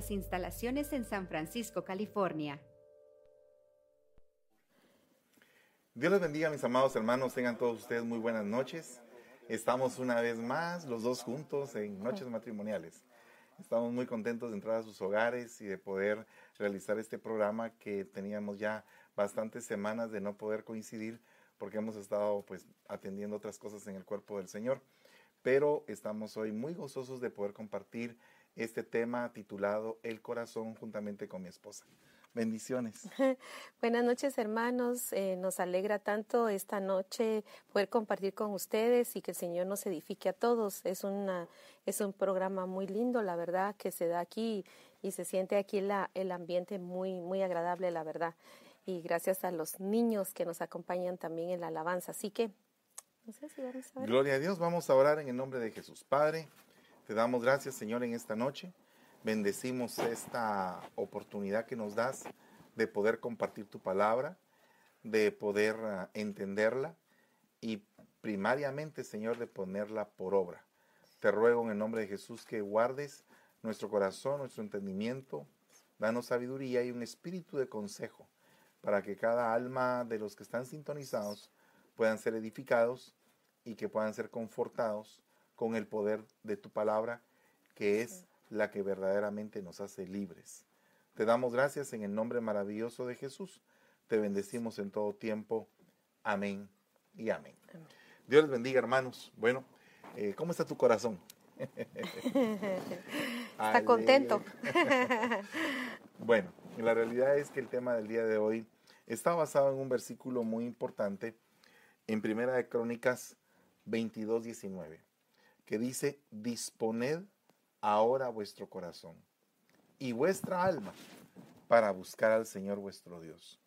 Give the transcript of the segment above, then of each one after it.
Las instalaciones en San Francisco, California. Dios les bendiga, mis amados hermanos. Tengan todos ustedes muy buenas noches. Estamos una vez más, los dos juntos, en Noches Matrimoniales. Estamos muy contentos de entrar a sus hogares y de poder realizar este programa que teníamos ya bastantes semanas de no poder coincidir porque hemos estado pues atendiendo otras cosas en el cuerpo del Señor. Pero estamos hoy muy gozosos de poder compartir este tema titulado El corazón juntamente con mi esposa. Bendiciones. Buenas noches hermanos, eh, nos alegra tanto esta noche poder compartir con ustedes y que el Señor nos edifique a todos. Es, una, es un programa muy lindo, la verdad, que se da aquí y se siente aquí la, el ambiente muy, muy agradable, la verdad. Y gracias a los niños que nos acompañan también en la alabanza. Así que, no sé si vamos a ver. Gloria a Dios, vamos a orar en el nombre de Jesús. Padre, te damos gracias, Señor, en esta noche. Bendecimos esta oportunidad que nos das de poder compartir tu palabra, de poder uh, entenderla y primariamente, Señor, de ponerla por obra. Te ruego en el nombre de Jesús que guardes nuestro corazón, nuestro entendimiento, danos sabiduría y un espíritu de consejo para que cada alma de los que están sintonizados puedan ser edificados y que puedan ser confortados con el poder de tu palabra, que es la que verdaderamente nos hace libres. Te damos gracias en el nombre maravilloso de Jesús. Te bendecimos en todo tiempo. Amén y amén. Dios les bendiga, hermanos. Bueno, eh, ¿cómo está tu corazón? está contento. bueno, la realidad es que el tema del día de hoy está basado en un versículo muy importante en Primera de Crónicas 22, 19, que dice, disponed ahora vuestro corazón y vuestra alma para buscar al Señor vuestro Dios.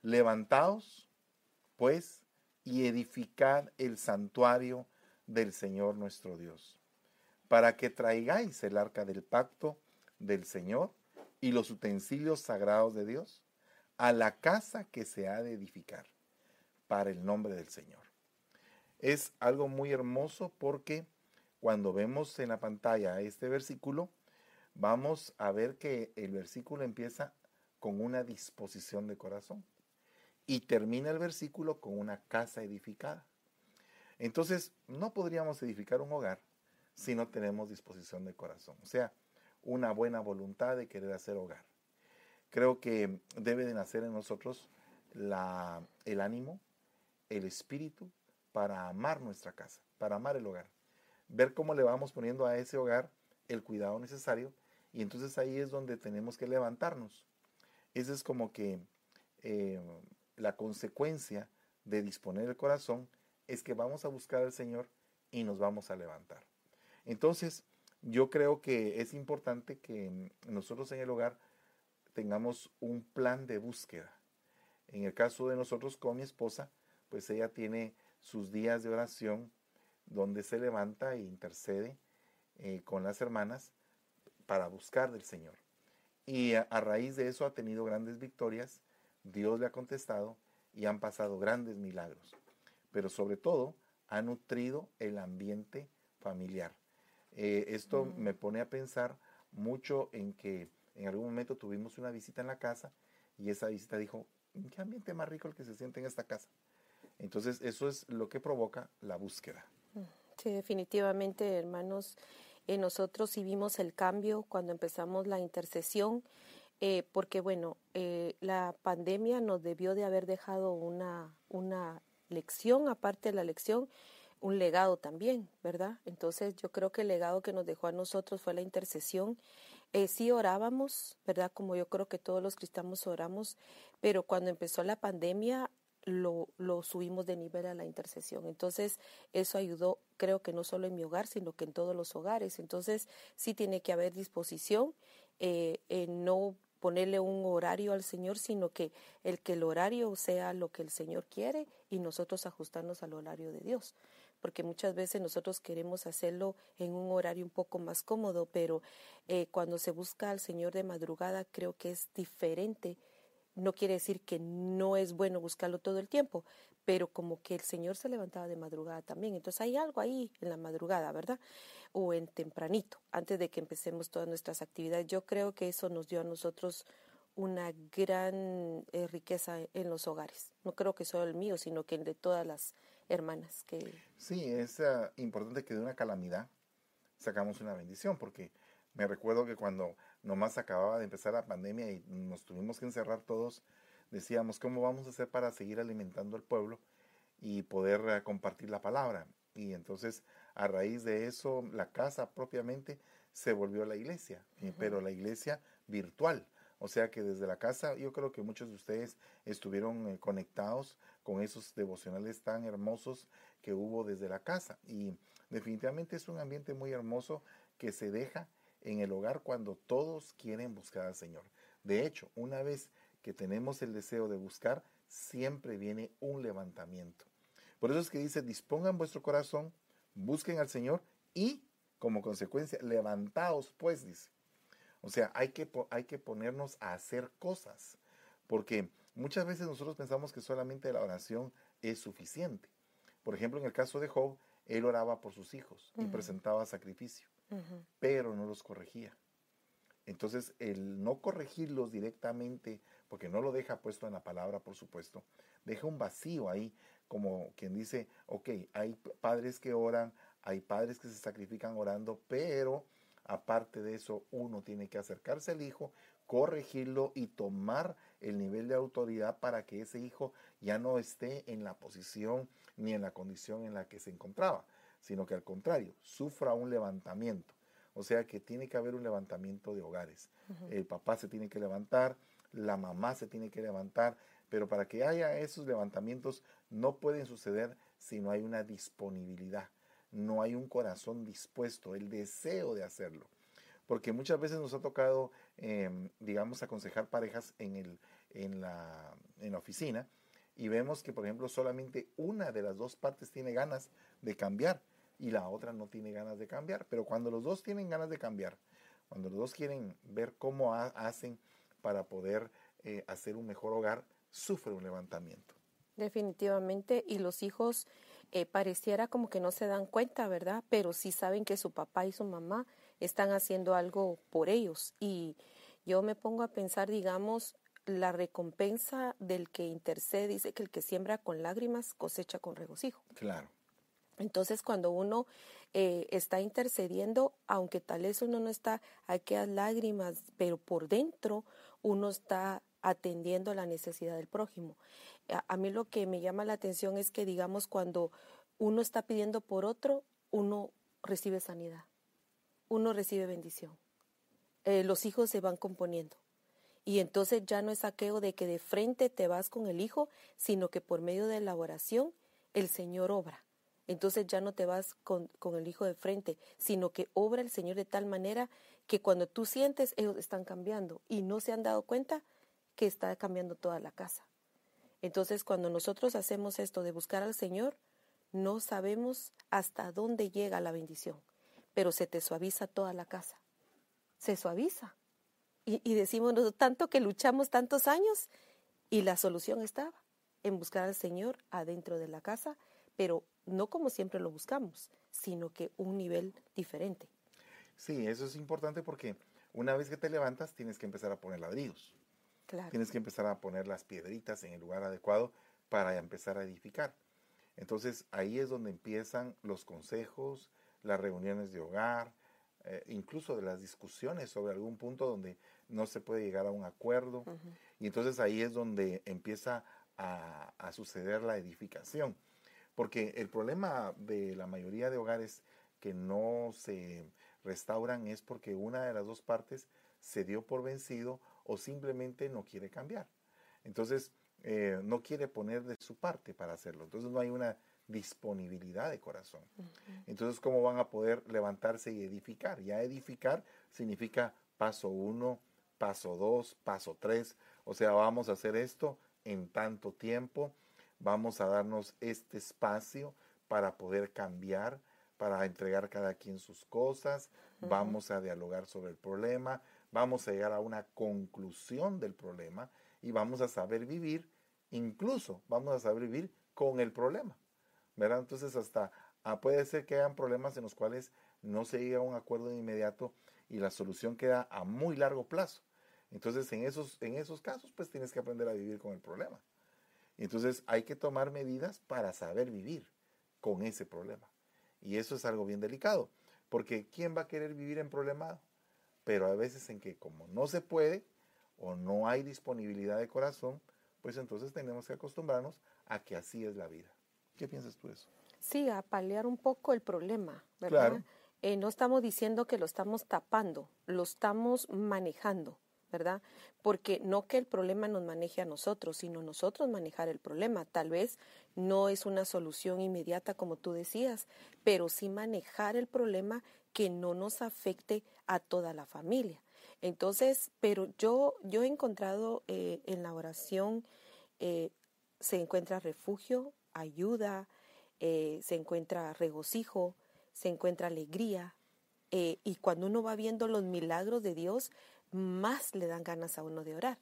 Levantaos, pues, y edificad el santuario del Señor nuestro Dios, para que traigáis el arca del pacto del Señor y los utensilios sagrados de Dios a la casa que se ha de edificar para el nombre del Señor. Es algo muy hermoso porque cuando vemos en la pantalla este versículo, vamos a ver que el versículo empieza con una disposición de corazón y termina el versículo con una casa edificada. Entonces, no podríamos edificar un hogar si no tenemos disposición de corazón, o sea, una buena voluntad de querer hacer hogar. Creo que debe de nacer en nosotros el ánimo, el espíritu para amar nuestra casa, para amar el hogar ver cómo le vamos poniendo a ese hogar el cuidado necesario y entonces ahí es donde tenemos que levantarnos. Esa es como que eh, la consecuencia de disponer el corazón es que vamos a buscar al Señor y nos vamos a levantar. Entonces, yo creo que es importante que nosotros en el hogar tengamos un plan de búsqueda. En el caso de nosotros con mi esposa, pues ella tiene sus días de oración donde se levanta e intercede eh, con las hermanas para buscar del Señor. Y a, raíz de eso ha tenido grandes victorias, Dios le ha contestado y han pasado grandes milagros. Pero sobre todo ha nutrido el ambiente familiar. Eh, esto mm. me pone a pensar mucho en que en algún momento tuvimos una visita en la casa y esa visita dijo, ¿qué ambiente más rico el que se siente en esta casa? Entonces eso es lo que provoca la búsqueda. Sí, definitivamente, hermanos, eh, nosotros sí vimos el cambio cuando empezamos la intercesión, eh, porque bueno, eh, la pandemia nos debió de haber dejado una, una lección, aparte de la lección, un legado también, ¿verdad? Entonces yo creo que el legado que nos dejó a nosotros fue la intercesión. sí orábamos, ¿verdad? Como yo creo que todos los cristianos oramos, pero cuando empezó la pandemia lo, subimos de nivel a la intercesión. Entonces, eso ayudó, creo que no solo en mi hogar, sino que en todos los hogares. Entonces, sí tiene que haber disposición, eh, en no ponerle un horario al Señor, sino que el que el horario sea lo que el Señor quiere y nosotros ajustarnos al horario de Dios. Porque muchas veces nosotros queremos hacerlo en un horario un poco más cómodo, pero eh, cuando se busca al Señor de madrugada, creo que es diferente no quiere decir que no es bueno buscarlo todo el tiempo, pero como que el Señor se levantaba de madrugada también. Entonces hay algo ahí en la madrugada, ¿verdad? O en tempranito, antes de que empecemos todas nuestras actividades. Yo creo que eso nos dio a nosotros una gran eh, riqueza en los hogares. No creo que solo el mío, sino que el de todas las hermanas. que Sí, es uh, importante que de una calamidad sacamos una bendición, porque me recuerdo que cuando nomás acababa de empezar la pandemia y nos tuvimos que encerrar todos, decíamos, ¿cómo vamos a hacer para seguir alimentando al pueblo y poder uh, compartir la palabra? Y entonces, a raíz de eso, la casa propiamente se volvió la iglesia, uh -huh. pero la iglesia virtual. O sea que desde la casa yo creo que muchos de ustedes estuvieron eh, conectados con esos devocionales tan hermosos que hubo desde la casa. Y definitivamente es un ambiente muy hermoso que se deja en el hogar cuando todos quieren buscar al Señor. De hecho, una vez que tenemos el deseo de buscar, siempre viene un levantamiento. Por eso es que dice, dispongan vuestro corazón, busquen al Señor y como consecuencia, levantaos pues, dice. O sea, hay que, hay que ponernos a hacer cosas, porque muchas veces nosotros pensamos que solamente la oración es suficiente. Por ejemplo, en el caso de Job, él oraba por sus hijos uh -huh. y presentaba sacrificio, pero no los corregía. Entonces, el no corregirlos directamente, porque no lo deja puesto en la palabra, por supuesto, deja un vacío ahí, como quien dice, ok, hay padres que oran, hay padres que se sacrifican orando, pero aparte de eso, uno tiene que acercarse al hijo, corregirlo y tomar el nivel de autoridad para que ese hijo ya no esté en la posición ni en la condición en la que se encontraba, sino que al contrario, sufra un levantamiento. O sea que tiene que haber un levantamiento de hogares. Uh -huh. El papá se tiene que levantar, la mamá se tiene que levantar, pero para que haya esos levantamientos no pueden suceder si no hay una disponibilidad, no hay un corazón dispuesto, el deseo de hacerlo. Porque muchas veces nos ha tocado, eh, digamos, aconsejar parejas en, el, en, la, en la oficina y vemos que, por ejemplo, solamente una de las dos partes tiene ganas de cambiar y la otra no tiene ganas de cambiar. Pero cuando los dos tienen ganas de cambiar, cuando los dos quieren ver cómo ha hacen para poder eh, hacer un mejor hogar, sufre un levantamiento. Definitivamente, y los hijos eh, pareciera como que no se dan cuenta, ¿verdad? Pero sí saben que su papá y su mamá están haciendo algo por ellos. Y yo me pongo a pensar, digamos, la recompensa del que intercede, dice que el que siembra con lágrimas cosecha con regocijo. Claro. Entonces, cuando uno eh, está intercediendo, aunque tal vez uno no está aquellas lágrimas, pero por dentro uno está atendiendo la necesidad del prójimo. A, mí lo que me llama la atención es que, digamos, cuando uno está pidiendo por otro, uno recibe sanidad, uno recibe bendición. Eh, los hijos se van componiendo. Y entonces ya no es aquello de que de frente te vas con el hijo, sino que por medio de la oración el Señor obra. Entonces ya no te vas con, con, el hijo de frente, sino que obra el Señor de tal manera que cuando tú sientes, ellos están cambiando y no se han dado cuenta que está cambiando toda la casa. Entonces cuando nosotros hacemos esto de buscar al Señor, no sabemos hasta dónde llega la bendición, pero se te suaviza toda la casa. Se suaviza. Y, y decimos tanto que luchamos tantos años y la solución estaba en buscar al Señor adentro de la casa, pero no como siempre lo buscamos, sino que un nivel diferente. Sí, eso es importante porque una vez que te levantas tienes que empezar a poner ladrillos. Claro. Tienes que empezar a poner las piedritas en el lugar adecuado para empezar a edificar. Entonces ahí es donde empiezan los consejos, las reuniones de hogar, eh, incluso de las discusiones sobre algún punto donde no se puede llegar a un acuerdo. Uh -huh. Y entonces ahí es donde empieza a, a suceder la edificación. Porque el problema de la mayoría de hogares que no se restauran es porque una de las dos partes se dio por vencido o simplemente no quiere cambiar. Entonces, eh, no quiere poner de su parte para hacerlo. Entonces, no hay una disponibilidad de corazón. Uh -huh. Entonces, ¿cómo van a poder levantarse y edificar? Ya edificar significa paso uno, paso dos, paso tres. O sea, vamos a hacer esto en tanto tiempo vamos a darnos este espacio para poder cambiar, para entregar cada quien sus cosas, uh -huh. vamos a dialogar sobre el problema, vamos a llegar a una conclusión del problema y vamos a saber vivir, incluso vamos a saber vivir con el problema, ¿verdad? Entonces hasta ah, puede ser que hayan problemas en los cuales no se llega a un acuerdo de inmediato y la solución queda a muy largo plazo. Entonces en esos, en esos casos pues tienes que aprender a vivir con el problema. Entonces hay que tomar medidas para saber vivir con ese problema. Y eso es algo bien delicado, porque ¿quién va a querer vivir en problemado? Pero a veces en que como no se puede o no hay disponibilidad de corazón, pues entonces tenemos que acostumbrarnos a que así es la vida. ¿Qué piensas tú de eso? Sí, a paliar un poco el problema, ¿verdad? Eh, no estamos diciendo que lo estamos tapando, lo estamos manejando. ¿Verdad? Porque no que el problema nos maneje a nosotros, sino nosotros manejar el problema. Tal vez no es una solución inmediata como tú decías, pero sí manejar el problema que no nos afecte a toda la familia. Entonces, pero yo, yo he encontrado eh, en la oración, eh, se encuentra refugio, ayuda, eh, se encuentra regocijo, se encuentra alegría. y cuando uno va viendo los milagros de Dios, más le dan ganas a uno de orar,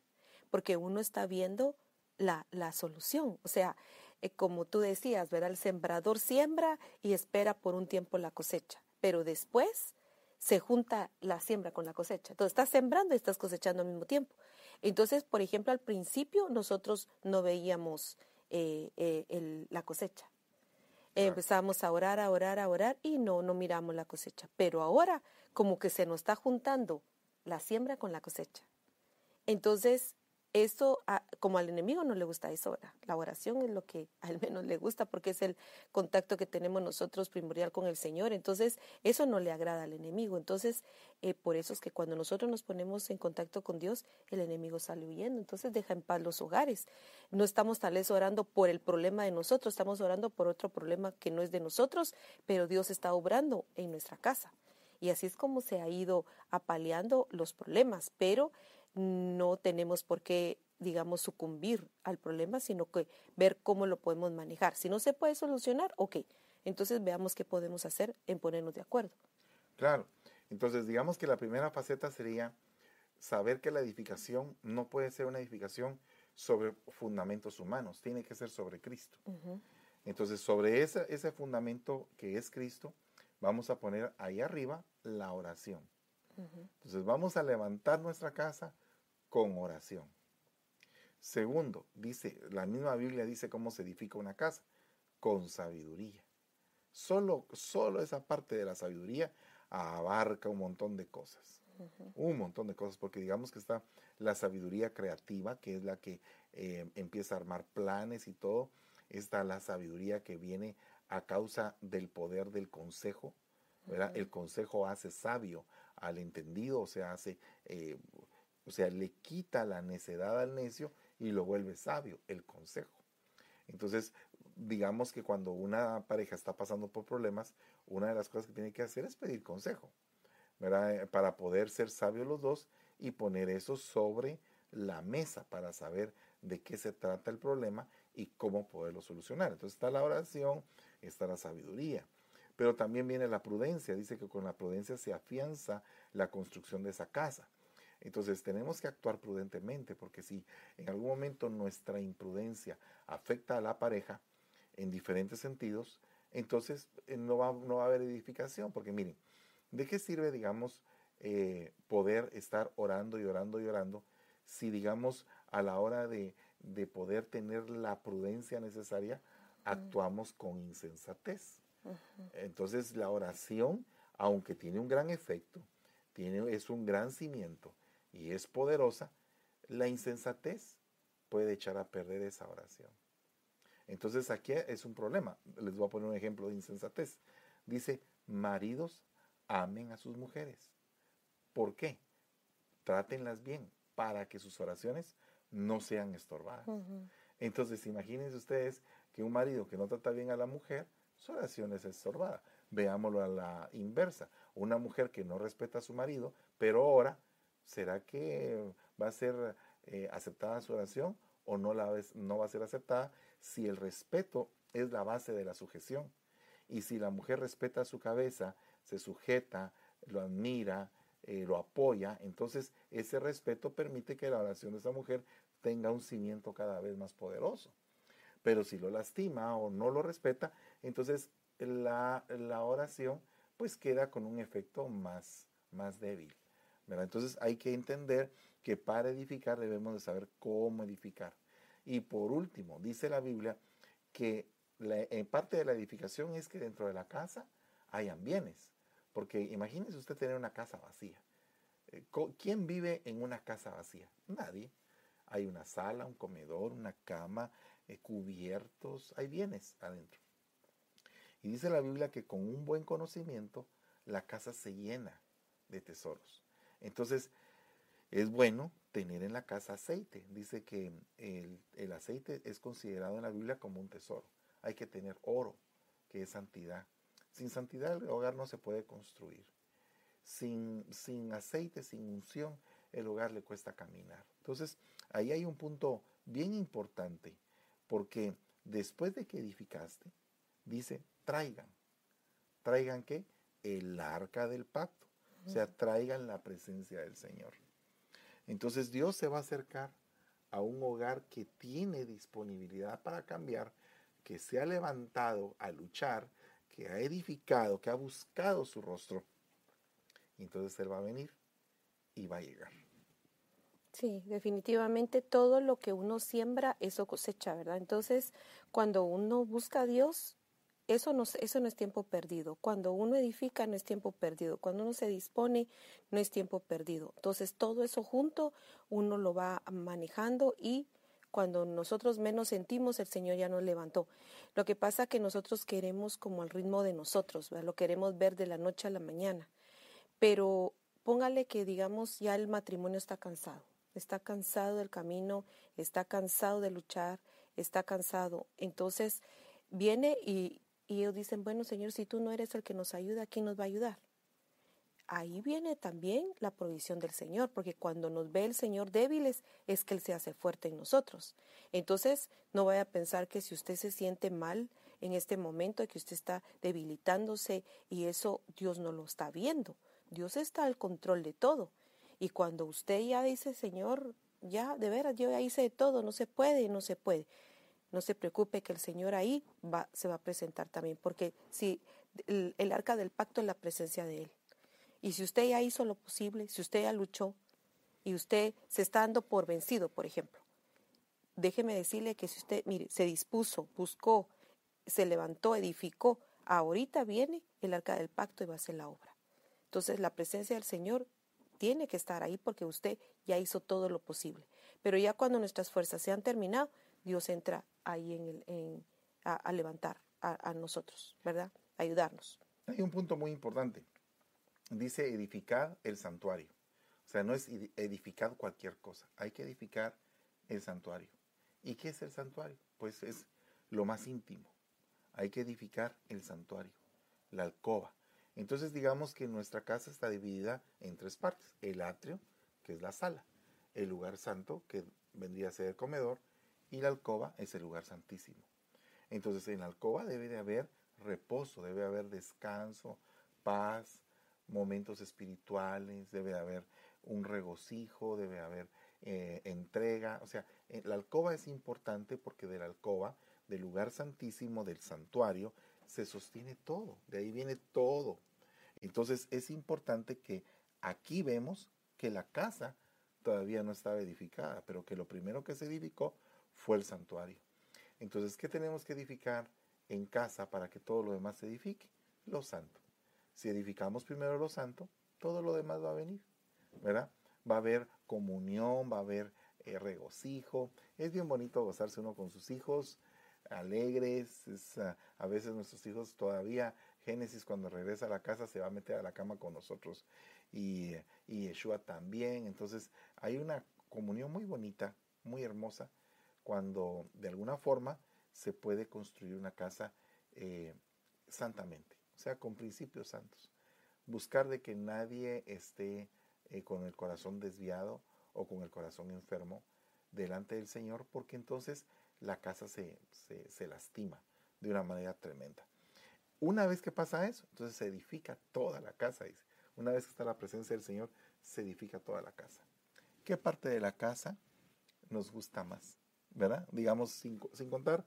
porque uno está viendo la, la solución. O sea, eh, como tú decías, ¿verdad? El sembrador siembra y espera por un tiempo la cosecha, pero después se junta la siembra con la cosecha. Entonces estás sembrando y estás cosechando al mismo tiempo. Entonces, por ejemplo, al principio nosotros no veíamos eh, eh, la cosecha. Empezamos a orar, a orar, a orar y no, no miramos la cosecha. Pero ahora como que se nos está juntando la siembra con la cosecha. Entonces, esto, como al enemigo no le gusta eso, la oración es lo que al menos le gusta porque es el contacto que tenemos nosotros primordial con el Señor. Entonces, eso no le agrada al enemigo. Entonces, eh, por eso es que cuando nosotros nos ponemos en contacto con Dios, el enemigo sale huyendo. Entonces, deja en paz los hogares. No estamos tal vez orando por el problema de nosotros, estamos orando por otro problema que no es de nosotros, pero Dios está obrando en nuestra casa. Y así es como se ha ido apaleando los problemas, pero no tenemos por qué, digamos, sucumbir al problema, sino que ver cómo lo podemos manejar. Si no se puede solucionar, ok, entonces veamos qué podemos hacer en ponernos de acuerdo. Claro, entonces digamos que la primera faceta sería saber que la edificación no puede ser una edificación sobre fundamentos humanos, tiene que ser sobre Cristo. Entonces, sobre ese, ese fundamento que es Cristo, vamos a poner ahí arriba la oración. Entonces vamos a levantar nuestra casa con oración. Segundo, dice, la misma Biblia dice cómo se edifica una casa, con sabiduría. Solo, solo esa parte de la sabiduría abarca un montón de cosas. Un montón de cosas, porque digamos que está la sabiduría creativa, que es la que eh, empieza a armar planes y todo. Está la sabiduría que viene a causa del poder del consejo. El consejo hace sabio al entendido, o sea, hace, eh, o sea, le quita la necedad al necio y lo vuelve sabio, el consejo. Entonces, digamos que cuando una pareja está pasando por problemas, una de las cosas que tiene que hacer es pedir consejo, ¿verdad? Para poder ser sabios los dos y poner eso sobre la mesa para saber de qué se trata el problema y cómo poderlo solucionar. Entonces está la oración, está la sabiduría. Pero también viene la prudencia. Dice que con la prudencia se afianza la construcción de esa casa. Entonces tenemos que actuar prudentemente porque si en algún momento nuestra imprudencia afecta a la pareja en diferentes sentidos, entonces eh, no va, no va a haber edificación. Porque miren, ¿de qué sirve, digamos, eh, poder estar orando y orando y orando si, digamos, a la hora de, de poder tener la prudencia necesaria, actuamos con insensatez. Entonces la oración, aunque tiene un gran efecto, tiene, es un gran cimiento y es poderosa, la insensatez puede echar a perder esa oración. Entonces aquí es un problema. Les voy a poner un ejemplo de insensatez. Dice, maridos, amen a sus mujeres. ¿Por qué? Trátenlas bien para que sus oraciones no sean estorbadas. Entonces, imagínense ustedes que un marido que no trata bien a la mujer, su oración es estorbada. Veámoslo a la inversa. Una mujer que no respeta a su marido, pero ora, ¿será que va a ser eh, aceptada su oración o no, la, no va a ser aceptada si el respeto es la base de la sujeción? Y si la mujer respeta su cabeza, se sujeta, lo admira, eh, lo apoya, entonces ese respeto permite que la oración de esa mujer tenga un cimiento cada vez más poderoso. Pero si lo lastima o no lo respeta, entonces la, la oración pues queda con un efecto más, más débil. Entonces hay que entender que para edificar debemos de saber cómo edificar. Y por último, dice la Biblia que en parte de la edificación es que dentro de la casa hayan bienes. Porque imagínese usted tener una casa vacía. Eh, ¿Quién vive en una casa vacía? Nadie. Hay una sala, un comedor, una cama, cubiertos, hay bienes adentro. Y dice la Biblia que con un buen conocimiento la casa se llena de tesoros. Entonces, es bueno tener en la casa aceite. Dice que el, aceite es considerado en la Biblia como un tesoro. Hay que tener oro, que es santidad. Sin santidad el hogar no se puede construir. Sin, sin aceite, sin unción, el hogar le cuesta caminar. Entonces, ahí hay un punto bien importante, porque después de que edificaste, dice, traigan. ¿Traigan qué? El arca del pacto. O sea, traigan la presencia del Señor. Entonces Dios se va a acercar a un hogar que tiene disponibilidad para cambiar, que se ha levantado a luchar, que ha edificado, que ha buscado su rostro. Y entonces Él va a venir y va a llegar. Sí, definitivamente todo lo que uno siembra, eso cosecha, ¿verdad? Entonces, cuando uno busca a Dios, eso no, es tiempo perdido. Cuando uno edifica no es tiempo perdido. Cuando uno se dispone no es tiempo perdido. Entonces todo eso junto uno lo va manejando y cuando nosotros menos sentimos el Señor ya nos levantó. Lo que pasa que nosotros queremos como el ritmo de nosotros, lo queremos ver de la noche a la mañana. Pero póngale que digamos ya el matrimonio está cansado, está cansado del camino, está cansado de luchar, está cansado. Entonces viene y y ellos dicen, bueno Señor, si tú no eres el que nos ayuda, ¿quién nos va a ayudar? Ahí viene también la provisión del Señor, porque cuando nos ve el Señor débiles es que Él se hace fuerte en nosotros. Entonces, no vaya a pensar que si usted se siente mal en este momento, que usted está debilitándose y eso Dios no lo está viendo. Dios está al control de todo. Y cuando usted ya dice, Señor, ya de veras, yo ya hice todo, no se puede, no se puede no se preocupe que el Señor ahí va, se va a presentar también, porque si el, arca del pacto es la presencia de Él. Y si usted ya hizo lo posible, si usted ya luchó y usted se está dando por vencido, por ejemplo, déjeme decirle que si usted, se dispuso, buscó, se levantó, edificó, ahorita viene el arca del pacto y va a hacer la obra. Entonces la presencia del Señor tiene que estar ahí porque usted ya hizo todo lo posible. Pero ya cuando nuestras fuerzas se han terminado, Dios entra ahí a, levantar a, nosotros, ¿verdad? ayudarnos. Hay un punto muy importante. Dice edificar el santuario. O sea, no es edificar cualquier cosa. Hay que edificar el santuario. ¿Y qué es el santuario? Pues es lo más íntimo. Hay que edificar el santuario, la alcoba. Entonces digamos que nuestra casa está dividida en tres partes. El atrio, que es la sala. El lugar santo, que vendría a ser el comedor y la alcoba es el lugar santísimo. Entonces en la alcoba debe de haber reposo, debe haber descanso, paz, momentos espirituales, debe de haber un regocijo, debe haber eh, entrega. O sea, eh, la alcoba es importante porque de la alcoba, del lugar santísimo, del santuario, se sostiene todo, de ahí viene todo. Entonces es importante que aquí vemos que la casa todavía no estaba edificada, pero que lo primero que se edificó fue el santuario. Entonces, ¿qué tenemos que edificar en casa para que todo lo demás se edifique? Lo santo. Si edificamos primero lo santo, todo lo demás va a venir, ¿verdad? Va a haber comunión, va a haber eh, regocijo. Es bien bonito gozarse uno con sus hijos, alegres. Ah, a veces nuestros hijos todavía, Génesis cuando regresa a la casa se va a meter a la cama con nosotros y, y Yeshua también. Entonces hay una comunión muy bonita, muy hermosa cuando de alguna forma se puede construir una casa eh, santamente, o sea, con principios santos. Buscar de que nadie esté eh, con el corazón desviado o con el corazón enfermo delante del Señor, porque entonces la casa se, se lastima de una manera tremenda. Una vez que pasa eso, entonces se edifica toda la casa, dice. Una vez que está la presencia del Señor, se edifica toda la casa. ¿Qué parte de la casa nos gusta más? ¿verdad? Digamos, sin, contar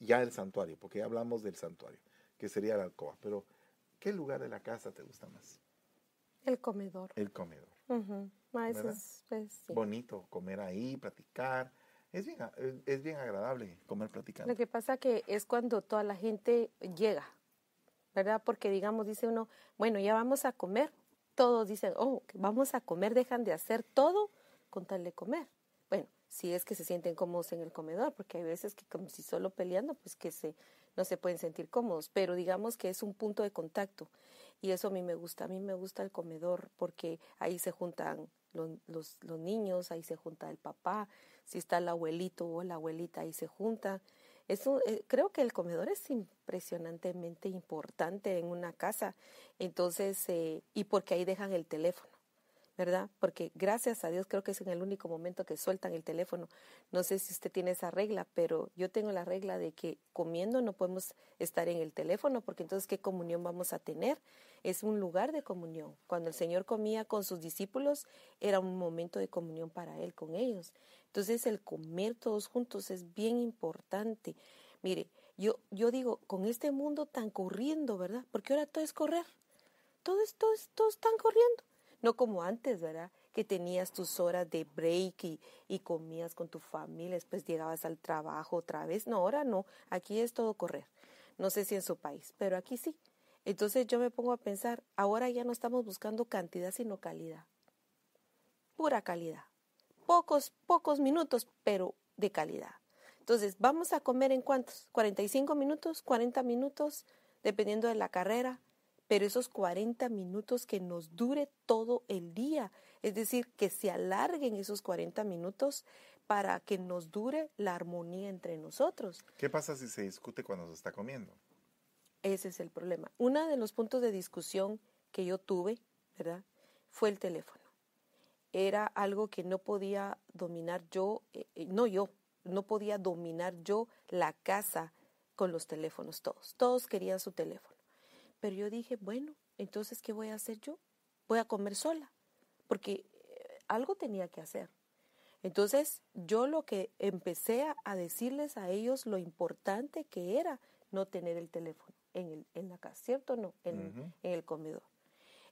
ya el santuario, porque ya hablamos del santuario, que sería la alcoba, pero ¿qué lugar de la casa te gusta más? El comedor. El comedor. Ah, pues, sí. Bonito comer ahí, platicar. Es bien, es- bien agradable comer platicando. Lo que pasa que es cuando toda la gente llega, ¿verdad? Porque digamos, dice uno, bueno, ya vamos a comer. Todos dicen, oh, vamos a comer, dejan de hacer todo con tal de comer. Bueno, si es que se sienten cómodos en el comedor, porque hay veces que como si solo peleando, pues que se, no se pueden sentir cómodos, pero digamos que es un punto de contacto. Y eso a mí me gusta, a mí me gusta el comedor porque ahí se juntan los, los, niños, ahí se junta el papá, si está el abuelito o la abuelita, ahí se juntan. Eso, eh, creo que el comedor es impresionantemente importante en una casa. Entonces, eh, y porque ahí dejan el teléfono, ¿verdad? Porque gracias a Dios creo que es en el único momento que sueltan el teléfono. No sé si usted tiene esa regla, pero yo tengo la regla de que comiendo no podemos estar en el teléfono, porque entonces, ¿qué comunión vamos a tener? Es un lugar de comunión. Cuando el Señor comía con sus discípulos, era un momento de comunión para Él con ellos. Entonces, el comer todos juntos es bien importante. Mire, yo, yo digo, con este mundo tan corriendo, ¿verdad? Porque ahora todo es correr. Todo es, todo es- todos están corriendo. No como antes, ¿verdad? Que tenías tus horas de break y, y comías con tu familia, después llegabas al trabajo otra vez. No, ahora no. Aquí es todo correr. No sé si en su país, pero aquí sí. Entonces yo me pongo a pensar, ahora ya no estamos buscando cantidad, sino calidad. Pura calidad. Pocos, pocos minutos, pero de calidad. Entonces, ¿vamos a comer en cuántos? ¿45 minutos? ¿40 minutos? Dependiendo de la carrera. Pero esos 40 minutos que nos dure todo el día. Es decir, que se alarguen esos 40 minutos para que nos dure la armonía entre nosotros. ¿Qué pasa si se discute cuando se está comiendo? Ese es el problema. Uno de los puntos de discusión que yo tuve, ¿verdad? Fue el teléfono. Era algo que no podía dominar yo, eh, eh, no yo, no podía dominar yo la casa con los teléfonos todos. Todos querían su teléfono. Pero yo dije, bueno, entonces, ¿qué voy a hacer yo? Voy a comer sola, porque eh, algo tenía que hacer. Entonces, yo lo que empecé a, a decirles a ellos lo importante que era no tener el teléfono en, el, en la casa, ¿cierto no? En, en el comedor.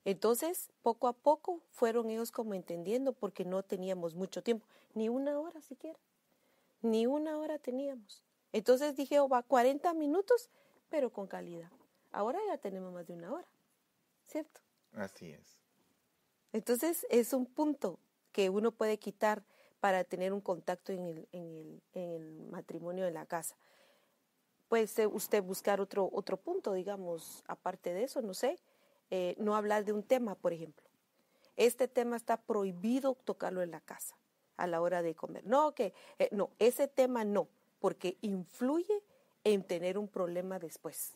Entonces, poco a poco fueron ellos como entendiendo porque no teníamos mucho tiempo, ni una hora siquiera, ni una hora teníamos. Entonces dije, oh, va 40 minutos, pero con calidad. Ahora ya tenemos más de una hora, ¿cierto? Así es. Entonces es un punto que uno puede quitar para tener un contacto en el, en el, en el matrimonio en la casa. Puede ser usted buscar otro, otro punto, digamos, aparte de eso, no sé, eh, no hablar de un tema, por ejemplo. Este tema está prohibido tocarlo en la casa a la hora de comer. No, que eh, no, ese tema no, porque influye en tener un problema después.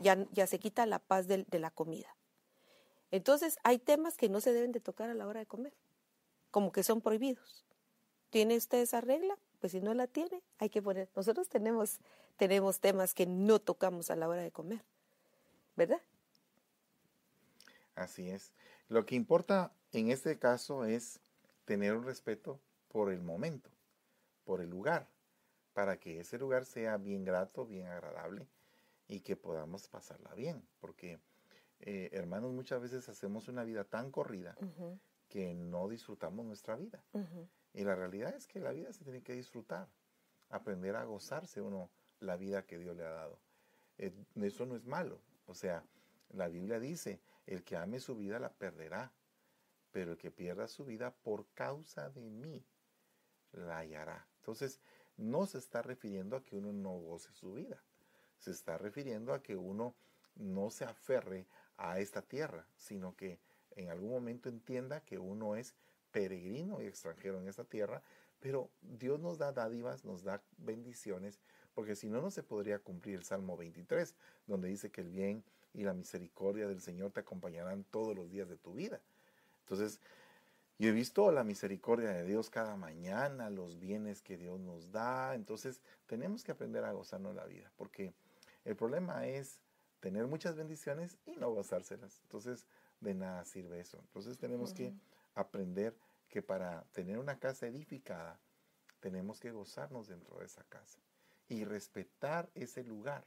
Ya, ya se quita la paz de la comida. Entonces, hay temas que no se deben de tocar a la hora de comer, como que son prohibidos. ¿Tiene usted esa regla? Pues si no la tiene, hay que poner. Nosotros tenemos, tenemos temas que no tocamos a la hora de comer, ¿verdad? Así es. Lo que importa en este caso es tener un respeto por el momento, por el lugar, para que ese lugar sea bien grato, bien agradable y que podamos pasarla bien. Porque, eh, hermanos, muchas veces hacemos una vida tan corrida que no disfrutamos nuestra vida. Y la realidad es que la vida se tiene que disfrutar, aprender a gozarse uno la vida que Dios le ha dado. Eh, eso no es malo. O sea, la Biblia dice, el que ame su vida la perderá, pero el que pierda su vida por causa de mí la hallará. Entonces, no se está refiriendo a que uno no goce su vida, se está refiriendo a que uno no se aferre a esta tierra, sino que en algún momento entienda que uno es peregrino y extranjero en esta tierra, pero Dios nos da dádivas, nos da bendiciones, porque si no, no se podría cumplir el Salmo 23, donde dice que el bien y la misericordia del Señor te acompañarán todos los días de tu vida. Entonces, yo he visto la misericordia de Dios cada mañana, los bienes que Dios nos da, entonces tenemos que aprender a gozarnos la vida, porque el problema es tener muchas bendiciones y no gozárselas. Entonces, de nada sirve eso. Entonces, tenemos que aprender que para tener una casa edificada, tenemos que gozarnos dentro de esa casa. y respetar ese lugar.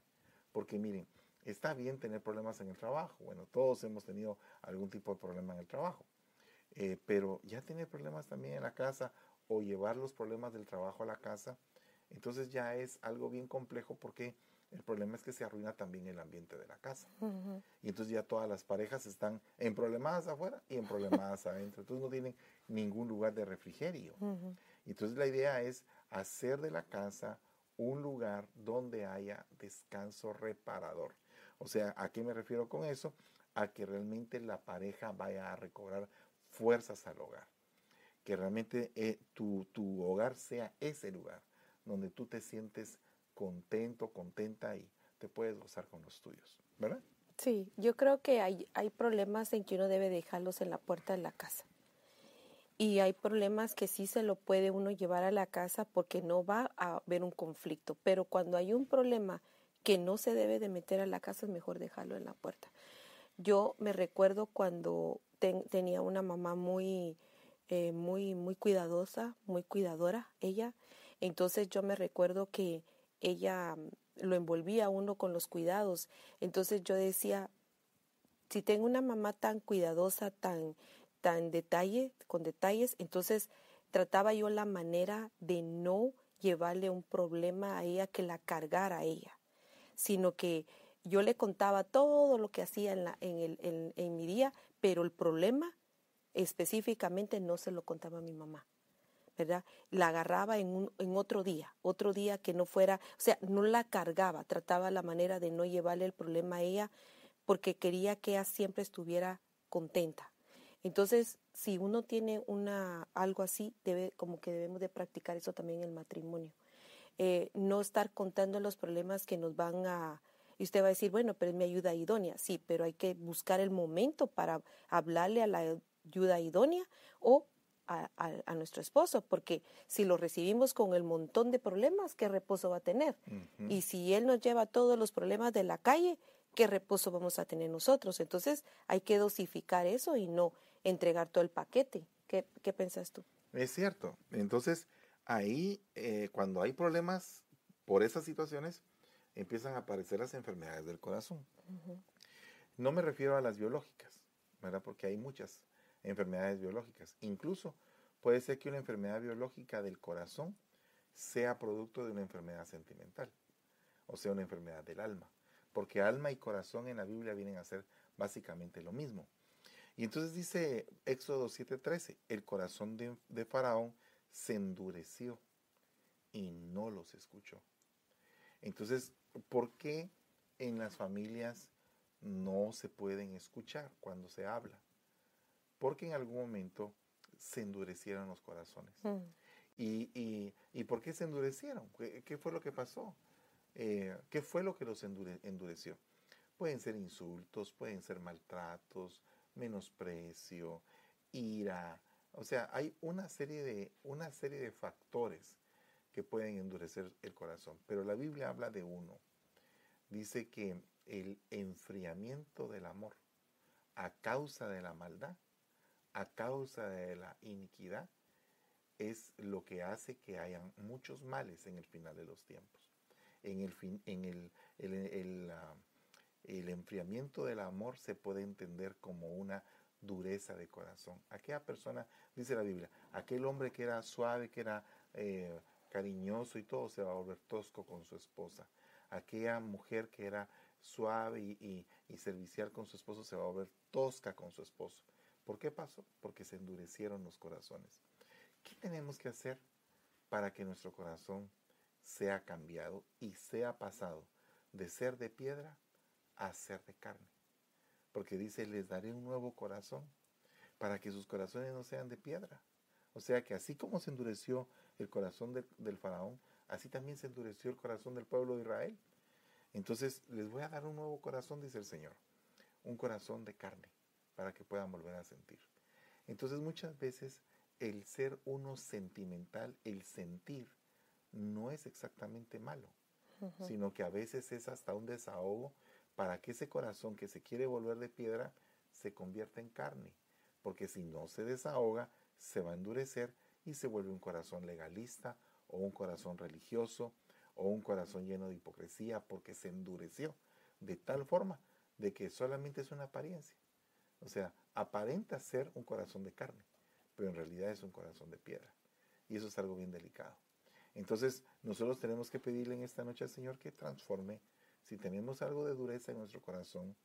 Porque miren, está bien tener problemas en el trabajo. Bueno, todos hemos tenido algún tipo de problema en el trabajo. Eh, pero ya tener problemas también en la casa o llevar los problemas del trabajo a la casa, entonces ya es algo bien complejo porque el problema es que se arruina también el ambiente de la casa. Y entonces ya todas las parejas están en problemas afuera y en problemas adentro. Entonces no tienen ningún lugar de refrigerio. Entonces la idea es hacer de la casa un lugar donde haya descanso reparador. O sea, ¿a qué me refiero con eso? A que realmente la pareja vaya a recobrar fuerzas al hogar. Que realmente eh, tu, tu hogar sea ese lugar donde tú te sientes contento, contenta y te puedes gozar con los tuyos, ¿verdad? Sí, yo creo que hay, hay problemas en que uno debe dejarlos en la puerta de la casa. Y hay problemas que sí se lo puede uno llevar a la casa porque no va a haber un conflicto. Pero cuando hay un problema que no se debe de meter a la casa, es mejor dejarlo en la puerta. Yo me recuerdo cuando tenía una mamá muy, eh, muy, muy cuidadosa, muy cuidadora, ella. Entonces yo me recuerdo que ella mm, lo envolvía uno con los cuidados. Entonces yo decía, si tengo una mamá tan cuidadosa, tan, tan detalle, con detalles, entonces trataba yo la manera de no llevarle un problema a ella que la cargara a ella, sino que yo le contaba todo lo que hacía en, la, en, el, en mi día, pero el problema específicamente no se lo contaba a mi mamá. La agarraba en, un, en otro día, otro día que no fuera, o sea, no la cargaba, trataba la manera de no llevarle el problema a ella porque quería que ella siempre estuviera contenta. Entonces, si uno tiene una algo así, debe como que debemos de practicar eso también en el matrimonio. Eh, no estar contando los problemas que nos van a y usted va a decir, bueno, pero es mi ayuda idónea. Sí, pero hay que buscar el momento para hablarle a la ayuda idónea o a, nuestro esposo, porque si lo recibimos con el montón de problemas, ¿qué reposo va a tener? Y si él nos lleva todos los problemas de la calle, ¿qué reposo vamos a tener nosotros? Entonces hay que dosificar eso y no entregar todo el paquete. ¿Qué, qué piensas tú? Es cierto. Entonces ahí, eh, cuando hay problemas por esas situaciones, empiezan a aparecer las enfermedades del corazón. No me refiero a las biológicas, ¿verdad? Porque hay muchas enfermedades biológicas. Incluso puede ser que una enfermedad biológica del corazón sea producto de una enfermedad sentimental, o sea, una enfermedad del alma, porque alma y corazón en la Biblia vienen a ser básicamente lo mismo. Y entonces dice Éxodo 7:13, el corazón de, de Faraón se endureció y no los escuchó. Entonces, ¿por qué en las familias no se pueden escuchar cuando se habla? Porque en algún momento se endurecieron los corazones. Mm. Y, y, por qué se endurecieron? ¿Qué, fue lo que pasó? Eh, ¿Qué fue lo que los endureció? Pueden ser insultos, pueden ser maltratos, menosprecio, ira. O sea, hay una serie de, una serie de factores que pueden endurecer el corazón. Pero la Biblia habla de uno. Dice que el enfriamiento del amor a causa de la maldad a causa de la iniquidad es lo que hace que hayan muchos males en el final de los tiempos. En el, fin, en el, el, ah, el, enfriamiento del amor se puede entender como una dureza de corazón. Aquella persona, dice la Biblia, aquel hombre que era suave, que era eh, cariñoso y todo, se va a volver tosco con su esposa. Aquella mujer que era suave y, y servicial con su esposo se va a volver tosca con su esposo. ¿Por qué pasó? Porque se endurecieron los corazones. ¿Qué tenemos que hacer para que nuestro corazón sea cambiado y sea pasado de ser de piedra a ser de carne? Porque dice, les daré un nuevo corazón para que sus corazones no sean de piedra. O sea que así como se endureció el corazón del faraón, así también se endureció el corazón del pueblo de Israel. Entonces les voy a dar un nuevo corazón, dice el Señor, un corazón de carne para que puedan volver a sentir. Entonces muchas veces el ser uno sentimental, el sentir, no es exactamente malo, sino que a veces es hasta un desahogo para que ese corazón que se quiere volver de piedra se convierta en carne, porque si no se desahoga, se va a endurecer y se vuelve un corazón legalista o un corazón religioso o un corazón lleno de hipocresía porque se endureció de tal forma de que solamente es una apariencia. O sea, aparenta ser un corazón de carne, pero en realidad es un corazón de piedra. Y eso es algo bien delicado. Entonces, nosotros tenemos que pedirle en esta noche al Señor que transforme, si tenemos algo de dureza en nuestro corazón,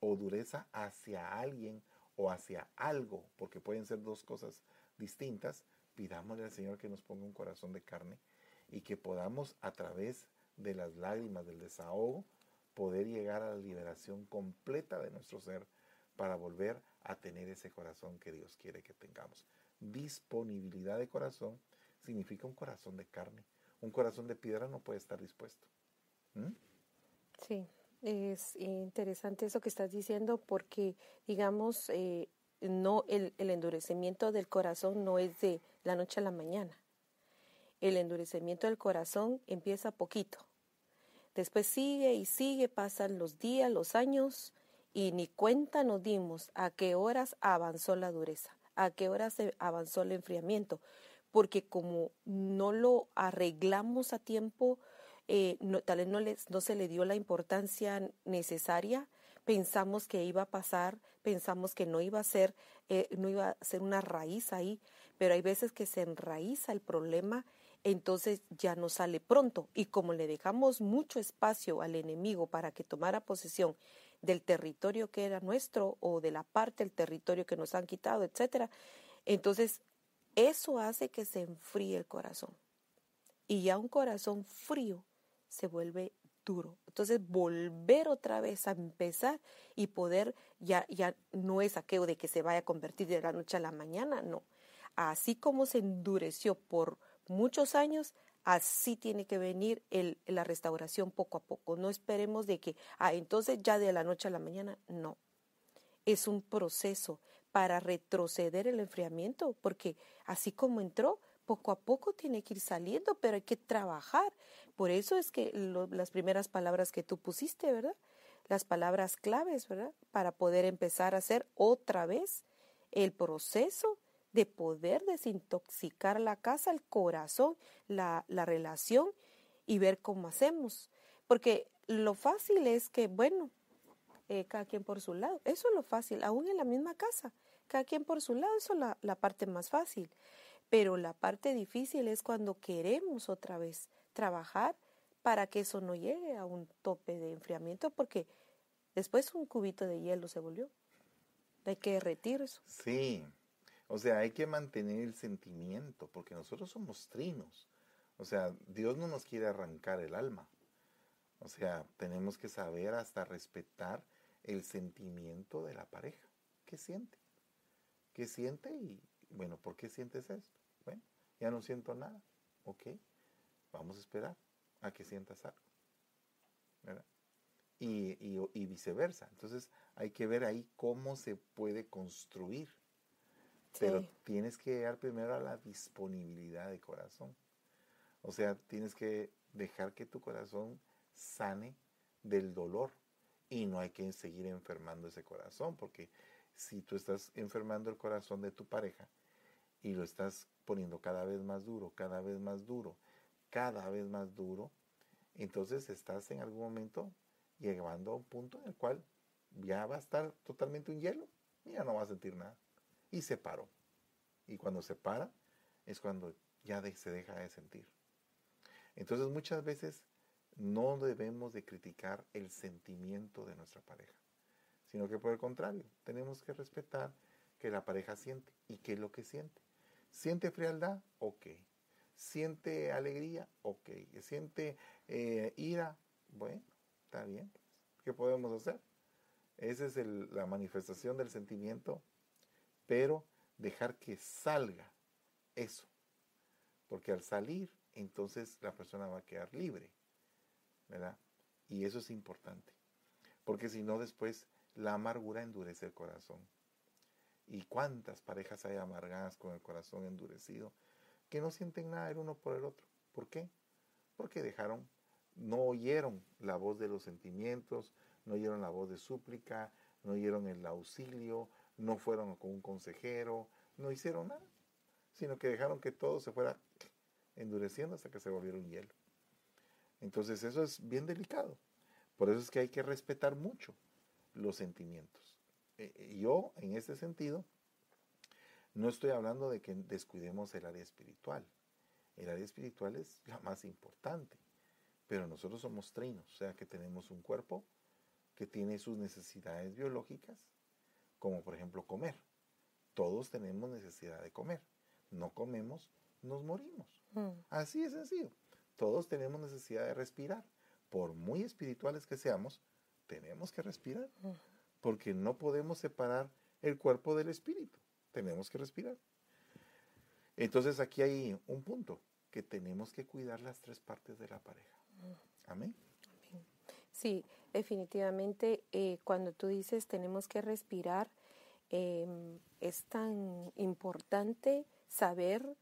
o dureza hacia alguien o hacia algo, porque pueden ser dos cosas distintas, pidámosle al Señor que nos ponga un corazón de carne y que podamos a través de las lágrimas del desahogo poder llegar a la liberación completa de nuestro ser para volver a tener ese corazón que Dios quiere que tengamos. Disponibilidad de corazón significa un corazón de carne. Un corazón de piedra no puede estar dispuesto. ¿Mm? Sí, es interesante eso que estás diciendo porque, digamos, eh, no el, el endurecimiento del corazón no es de la noche a la mañana. El endurecimiento del corazón empieza poquito. Después sigue y sigue, pasan los días, los años, y ni cuenta nos dimos a qué horas avanzó la dureza, a qué horas avanzó el enfriamiento, porque como no lo arreglamos a tiempo, eh, tal vez no, no se le dio la importancia necesaria, pensamos que iba a pasar, pensamos que no iba a ser, eh, no iba a ser una raíz ahí, pero hay veces que se enraiza el problema, entonces ya no sale pronto. Y como le dejamos mucho espacio al enemigo para que tomara posesión del territorio que era nuestro o de la parte del territorio que nos han quitado, etcétera. Entonces, eso hace que se enfríe el corazón. Y ya un corazón frío se vuelve duro. Entonces, volver otra vez a empezar y poder, ya, ya no es aquello de que se vaya a convertir de la noche a la mañana, no. Así como se endureció por muchos años, Así tiene que venir la restauración poco a poco. No esperemos de que, ah, entonces ya de la noche a la mañana, no. Es un proceso para retroceder el enfriamiento, porque así como entró, poco a poco tiene que ir saliendo, pero hay que trabajar. Por eso es que las primeras palabras que tú pusiste, ¿verdad? Las palabras claves, ¿verdad? Para poder empezar a hacer otra vez el proceso de poder desintoxicar la casa, el corazón, la, relación y ver cómo hacemos. Porque lo fácil es que, bueno, eh, cada quien por su lado, eso es lo fácil, aún en la misma casa, cada quien por su lado, eso es la, la parte más fácil. Pero la parte difícil es cuando queremos otra vez trabajar para que eso no llegue a un tope de enfriamiento, porque después un cubito de hielo se volvió. Hay que derretir eso. Sí, o sea, hay que mantener el sentimiento, porque nosotros somos trinos. O sea, Dios no nos quiere arrancar el alma. O sea, tenemos que saber hasta respetar el sentimiento de la pareja. ¿Qué siente? ¿Qué siente? Y bueno, ¿por qué sientes esto? Bueno, ya no siento nada. Ok, vamos a esperar a que sientas algo. ¿verdad? Y, y viceversa. Entonces hay que ver ahí cómo se puede construir pero tienes que llegar primero a la disponibilidad de corazón. O sea, tienes que dejar que tu corazón sane del dolor. Y no hay que seguir enfermando ese corazón, porque si tú estás enfermando el corazón de tu pareja y lo estás poniendo cada vez más duro, cada vez más duro, cada vez más duro, entonces estás en algún momento llegando a un punto en el cual ya va a estar totalmente un hielo. Y ya no va a sentir nada y se paró. Y cuando se para es cuando ya se deja de sentir. Entonces muchas veces no debemos de criticar el sentimiento de nuestra pareja, sino que por el contrario, tenemos que respetar que la pareja siente y qué es lo que siente. ¿Siente frialdad? Ok. ¿Siente alegría? Ok. ¿Siente eh, ira? Bueno, está bien. ¿Qué podemos hacer? Esa es la manifestación del sentimiento pero dejar que salga eso. Porque al salir, entonces la persona va a quedar libre, ¿verdad? Y eso es importante. Porque si no, después la amargura endurece el corazón. ¿Y cuántas parejas hay amargadas con el corazón endurecido que no sienten nada el uno por el otro? ¿Por qué? Porque dejaron, no oyeron la voz de los sentimientos, no oyeron la voz de súplica, no oyeron el auxilio, no fueron con un consejero, no hicieron nada, sino que dejaron que todo se fuera endureciendo hasta que se volviera un hielo. Entonces eso es bien delicado. Por eso es que hay que respetar mucho los sentimientos. Eh, eh, yo, en este sentido, no estoy hablando de que descuidemos el área espiritual. El área espiritual es la más importante. Pero nosotros somos trinos, o sea que tenemos un cuerpo que tiene sus necesidades biológicas, como por ejemplo comer. Todos tenemos necesidad de comer. No comemos, nos morimos. Mm. Así es sencillo. Todos tenemos necesidad de respirar. Por muy espirituales que seamos, tenemos que respirar. Mm. Porque no podemos separar el cuerpo del espíritu. Tenemos que respirar. Entonces aquí hay un punto, que tenemos que cuidar las tres partes de la pareja. Amén. Sí, definitivamente eh, cuando tú dices tenemos que respirar, em, es tan importante saber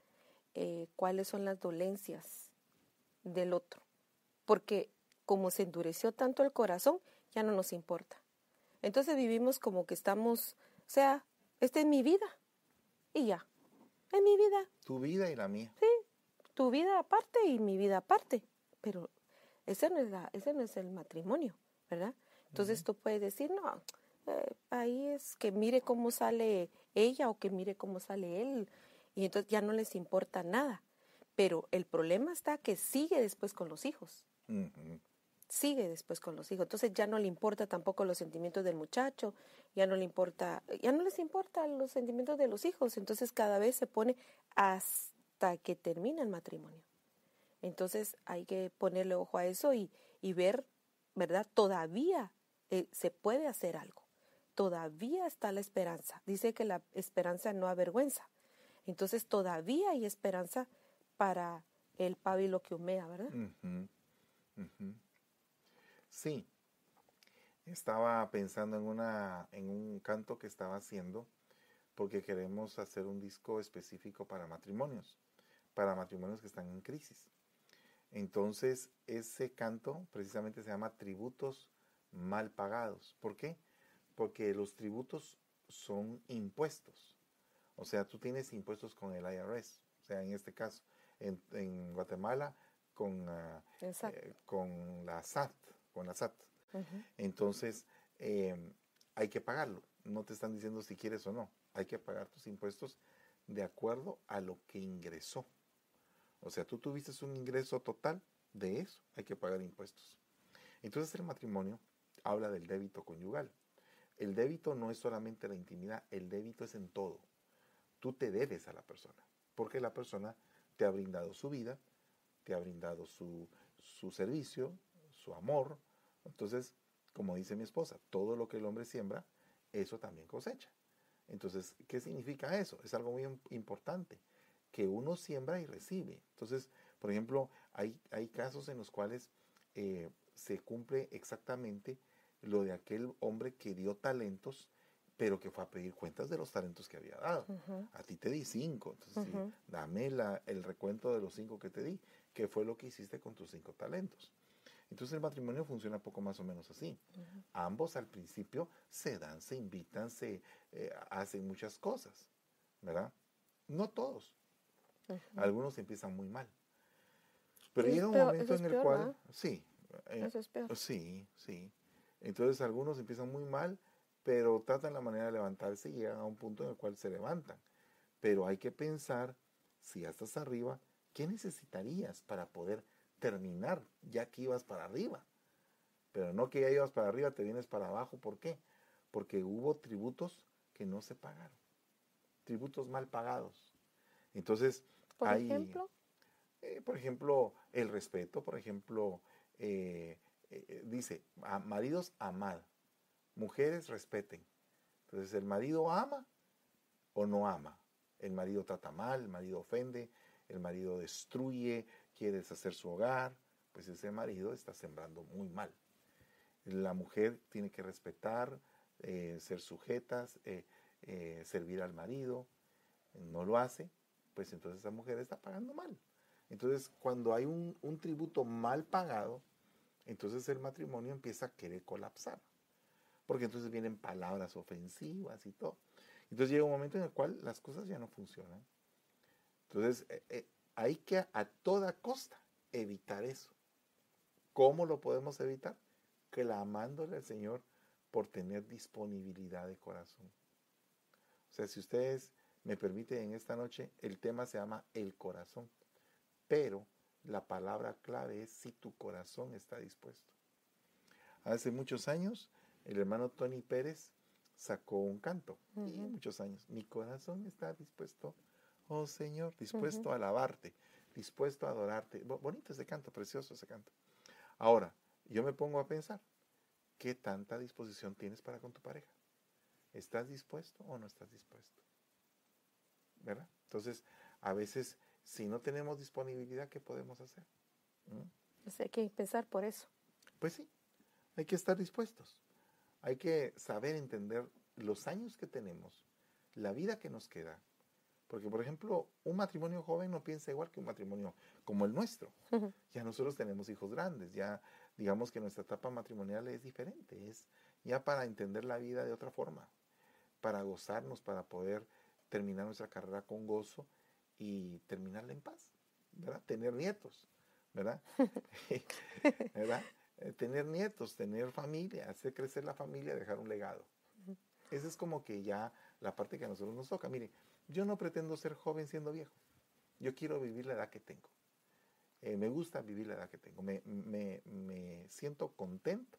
eh, cuáles son las dolencias del otro, porque como se endureció tanto el corazón, ya no nos importa. Entonces vivimos como que estamos, o sea, esta es mi vida y ya, es mi vida. Tu vida y la mía. Sí, tu vida aparte y mi vida aparte, pero ese no es, la, ese no es el matrimonio, ¿verdad? Entonces tú puedes decir, no, eh, ahí es que mire cómo sale ella o que mire cómo sale él, y entonces ya no les importa nada. Pero el problema está que sigue después con los hijos. Sigue después con los hijos. Entonces ya no le importa tampoco los sentimientos del muchacho, ya no le importa, ya no les importa los sentimientos de los hijos. Entonces cada vez se pone hasta que termina el matrimonio. Entonces hay que ponerle ojo a eso y, ver, ¿verdad? Todavía eh, se puede hacer algo. Todavía está la esperanza. Dice que la esperanza no avergüenza. Entonces todavía hay esperanza para el pábilo que humea, ¿verdad? Sí. Estaba pensando en, una, en un canto que estaba haciendo porque queremos hacer un disco específico para matrimonios para matrimonios que están en crisis. Entonces, ese canto precisamente se llama tributos mal pagados. ¿Por qué? Porque los tributos son impuestos. O sea, tú tienes impuestos con el IRS. O sea, en este caso, en, Guatemala, con, eh, con la SAT. Con la SAT. Entonces, em, hay que pagarlo. No te están diciendo si quieres o no. Hay que pagar tus impuestos de acuerdo a lo que ingresó. O sea, tú tuviste un ingreso total, de eso hay que pagar impuestos. Entonces el matrimonio habla del débito conyugal. El débito no es solamente la intimidad, el débito es en todo. Tú te debes a la persona, porque la persona te ha brindado su vida, te ha brindado su, su servicio, su amor. Entonces, como dice mi esposa, todo lo que el hombre siembra, eso también cosecha. Entonces, ¿qué significa eso? Es algo muy importante que uno siembra y recibe. Entonces, por ejemplo, hay, hay casos en los cuales eh, se cumple exactamente lo de aquel hombre que dio talentos, pero que fue a pedir cuentas de los talentos que había dado. A ti te di cinco, entonces dame la, el recuento de los cinco que te di, que fue lo que hiciste con tus cinco talentos. Entonces el matrimonio funciona poco más o menos así. Ambos al principio se dan, se invitan, se eh, hacen muchas cosas, ¿verdad? No todos, algunos empiezan muy mal. Pero llega un momento en el cual, sí, eh, eso es peor. sí, sí. Entonces algunos empiezan muy mal, pero tratan la manera de levantarse y llegan a un punto en el cual se levantan. Pero hay que pensar, si ya estás arriba, ¿qué necesitarías para poder terminar ya que ibas para arriba? Pero no que ya ibas para arriba, te vienes para abajo. ¿Por qué? Porque hubo tributos que no se pagaron. Tributos mal pagados. Entonces, por ejemplo. Eh, por ejemplo, el respeto, por ejemplo, eh, eh, dice, a maridos amad, mujeres respeten. Entonces, el marido ama o no ama. El marido trata mal, el marido ofende, el marido destruye, quiere deshacer su hogar, pues ese marido está sembrando muy mal. La mujer tiene que respetar, ser sujetas, servir al marido, no lo hace, pues entonces esa mujer está pagando mal. Entonces, cuando hay un, tributo mal pagado, entonces el matrimonio empieza a querer colapsar. Porque entonces vienen palabras ofensivas y todo. Entonces llega un momento en el cual las cosas ya no funcionan. Entonces, eh, eh, hay que a toda costa evitar eso. ¿Cómo lo podemos evitar? Clamándole al Señor por tener disponibilidad de corazón. O sea, si ustedes me permiten en esta noche, el tema se llama el corazón. Pero la palabra clave es si tu corazón está dispuesto. Hace muchos años, el hermano Tony Pérez sacó un canto, y muchos años, mi corazón está dispuesto, oh Señor, dispuesto a alabarte, dispuesto a adorarte. Bonito ese canto, precioso ese canto. Ahora, yo me pongo a pensar, ¿qué tanta disposición tienes para con tu pareja? ¿Estás dispuesto o no estás dispuesto? ¿Verdad? Entonces, a veces, si no tenemos disponibilidad, ¿qué podemos hacer? ¿Mm? Hay que pensar por eso. Pues sí, hay que estar dispuestos. Hay que saber entender los años que tenemos, la vida que nos queda. Porque, por ejemplo, un matrimonio joven no piensa igual que un matrimonio como el nuestro. Ya nosotros tenemos hijos grandes, ya digamos que nuestra etapa matrimonial es diferente, es ya para entender la vida de otra forma, para gozarnos, para poder terminar nuestra carrera con gozo y terminarla en paz, ¿verdad? Tener nietos, ¿verdad? ¿verdad? Eh, tener nietos, tener familia, hacer crecer la familia, dejar un legado. Esa es como que ya la parte que a nosotros nos toca. Mire, yo no pretendo ser joven siendo viejo. Yo quiero vivir la edad que tengo. Eh, me gusta vivir la edad que tengo. Me, me, siento contento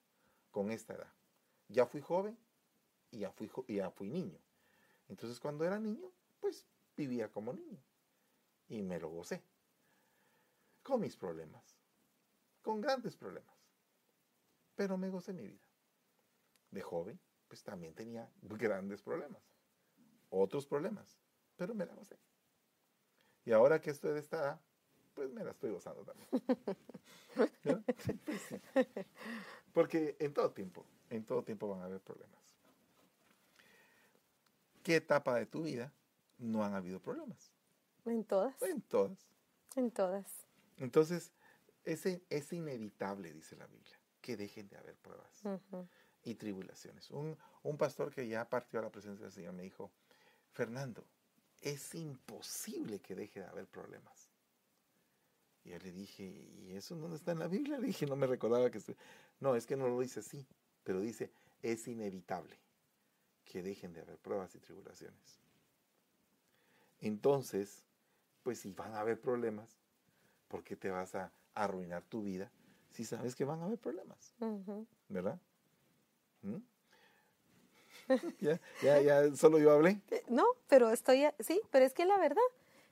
con esta edad. Ya fui joven y ya fui, y ya fui niño. Entonces cuando era niño, pues vivía como niño. Y me lo gocé. Con mis problemas. Con grandes problemas pero me gocé mi vida. De joven, pues también tenía grandes problemas, otros problemas, pero me la gocé. Y ahora que estoy de esta edad, pues me la estoy gozando también. Porque en todo tiempo, en todo tiempo van a haber problemas. ¿Qué etapa de tu vida no han habido problemas? En todas. En todas. En todas. Entonces, es, es inevitable, dice la Biblia que dejen de haber pruebas y tribulaciones. Un, un, pastor que ya partió a la presencia del Señor me dijo, Fernando, es imposible que deje de haber problemas. Y yo le dije, ¿y eso dónde está en la Biblia? Le dije, no me recordaba que... No, es que no lo dice así, pero dice, es inevitable que dejen de haber pruebas y tribulaciones. Entonces, pues si van a haber problemas, ¿por qué te vas a arruinar tu vida si sabes que van a haber problemas, ¿verdad? ¿Mm? ¿Ya, ya, ya, solo yo hablé. Eh, no, pero estoy, sí, pero es que la verdad,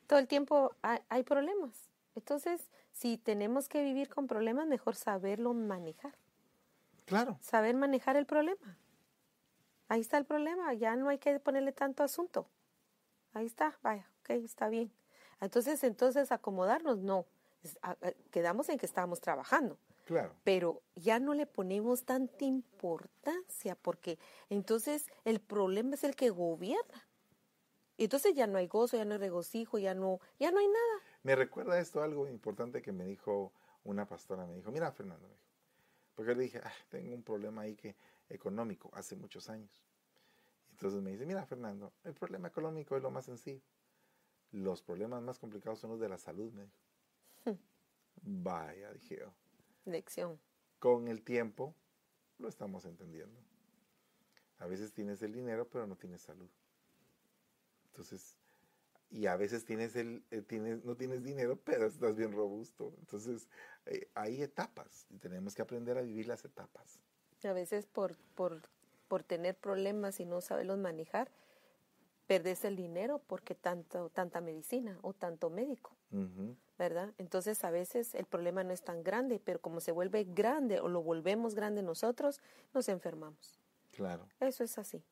todo el tiempo hay, problemas. Entonces, si tenemos que vivir con problemas, mejor saberlo manejar. Claro. Saber manejar el problema. Ahí está el problema, ya no hay que ponerle tanto asunto. Ahí está, vaya, ok, está bien. Entonces, entonces acomodarnos, no. Quedamos en que estábamos trabajando. Pero ya no le ponemos tanta importancia porque entonces el problema es el que gobierna. Y entonces ya no hay gozo, ya no hay regocijo, ya no, ya no hay nada. Me recuerda esto algo importante que me dijo una pastora, me dijo, mira Fernando, porque le dije, ah, tengo un problema ahí que económico hace muchos años. Entonces me dice, mira Fernando, el problema económico es lo más sencillo. Los problemas más complicados son los de la salud, me dijo. Vaya, dije yo. Lección. Con el tiempo lo estamos entendiendo. A veces tienes el dinero, pero no tienes salud. Entonces, y a veces tienes el, eh, tienes, no tienes dinero, pero estás bien robusto. Entonces, eh, hay etapas y tenemos que aprender a vivir las etapas. A veces por, por, por tener problemas y no saberlos manejar, perdes el dinero porque tanto, tanta medicina o tanto médico. ¿verdad? Entonces a veces el problema no es tan grande, pero como se vuelve grande o lo volvemos grande nosotros, nos enfermamos. Claro. Eso es así.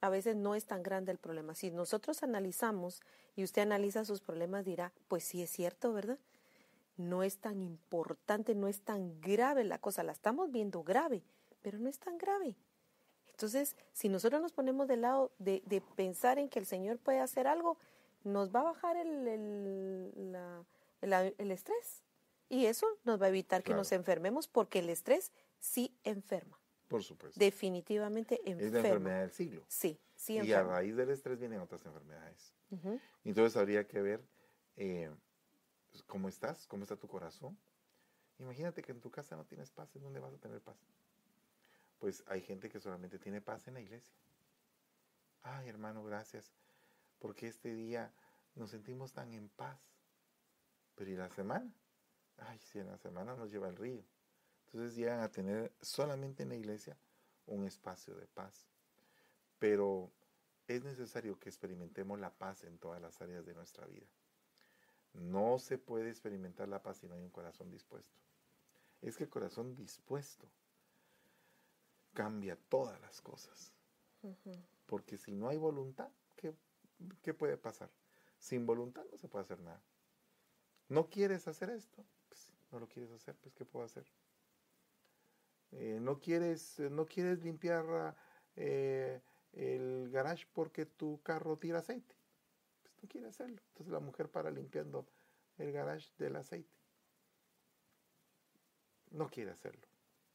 A veces no es tan grande el problema. Si nosotros analizamos y usted analiza sus problemas, dirá, pues sí es cierto, ¿verdad? No es tan importante, no es tan grave la cosa. La estamos viendo grave, pero no es tan grave. Entonces, si nosotros nos ponemos del lado de, de pensar en que el Señor puede hacer algo, nos va a bajar el, el, la, el, estrés. Y eso nos va a evitar que nos enfermemos porque el estrés sí enferma. Por supuesto. Definitivamente enferma. Es la enfermedad del siglo. Sí, sí Y a raíz del estrés vienen otras enfermedades. Entonces habría que ver eh, cómo estás, cómo está tu corazón. Imagínate que en tu casa no tienes paz, ¿en dónde vas a tener paz? Pues hay gente que solamente tiene paz en la iglesia. Ay, hermano, gracias, porque este día nos sentimos tan en paz. Pero ¿y la semana? Ay, si en la semana nos lleva el río. Entonces llegan a tener solamente en la iglesia un espacio de paz. Pero es necesario que experimentemos la paz en todas las áreas de nuestra vida. No se puede experimentar la paz si no hay un corazón dispuesto. Es que el corazón dispuesto cambia todas las cosas. Porque si no hay voluntad, ¿qué, ¿qué, puede pasar? Sin voluntad no se puede hacer nada. ¿No quieres hacer esto? Pues, no lo quieres hacer, pues ¿qué puedo hacer? Eh, ¿no, quieres, ¿No quieres limpiar eh, el garage porque tu carro tira aceite? Pues no quiere hacerlo. Entonces la mujer para limpiando el garage del aceite. No quiere hacerlo.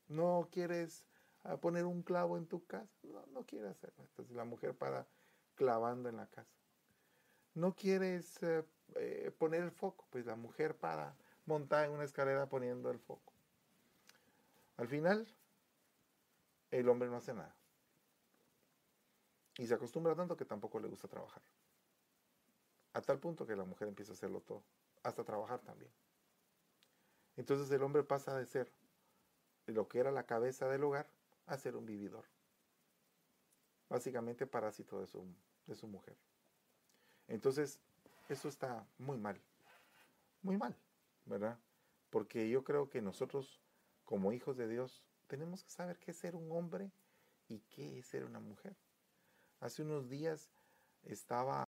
No quieres a poner un clavo en tu casa. No, no quiere hacerlo. Entonces la mujer para clavando en la casa. No quieres eh, eh, poner el foco, pues la mujer para montar en una escalera poniendo el foco. Al final, el hombre no hace nada. Y se acostumbra tanto que tampoco le gusta trabajar. A tal punto que la mujer empieza a hacerlo todo, hasta trabajar también. Entonces el hombre pasa de ser lo que era la cabeza del hogar a ser un vividor. Básicamente parásito de su, de su mujer. Entonces, eso está muy mal. Muy mal, ¿verdad? Porque yo creo que nosotros, como hijos de Dios, tenemos que saber qué es ser un hombre y qué es ser una mujer. Hace unos días estaba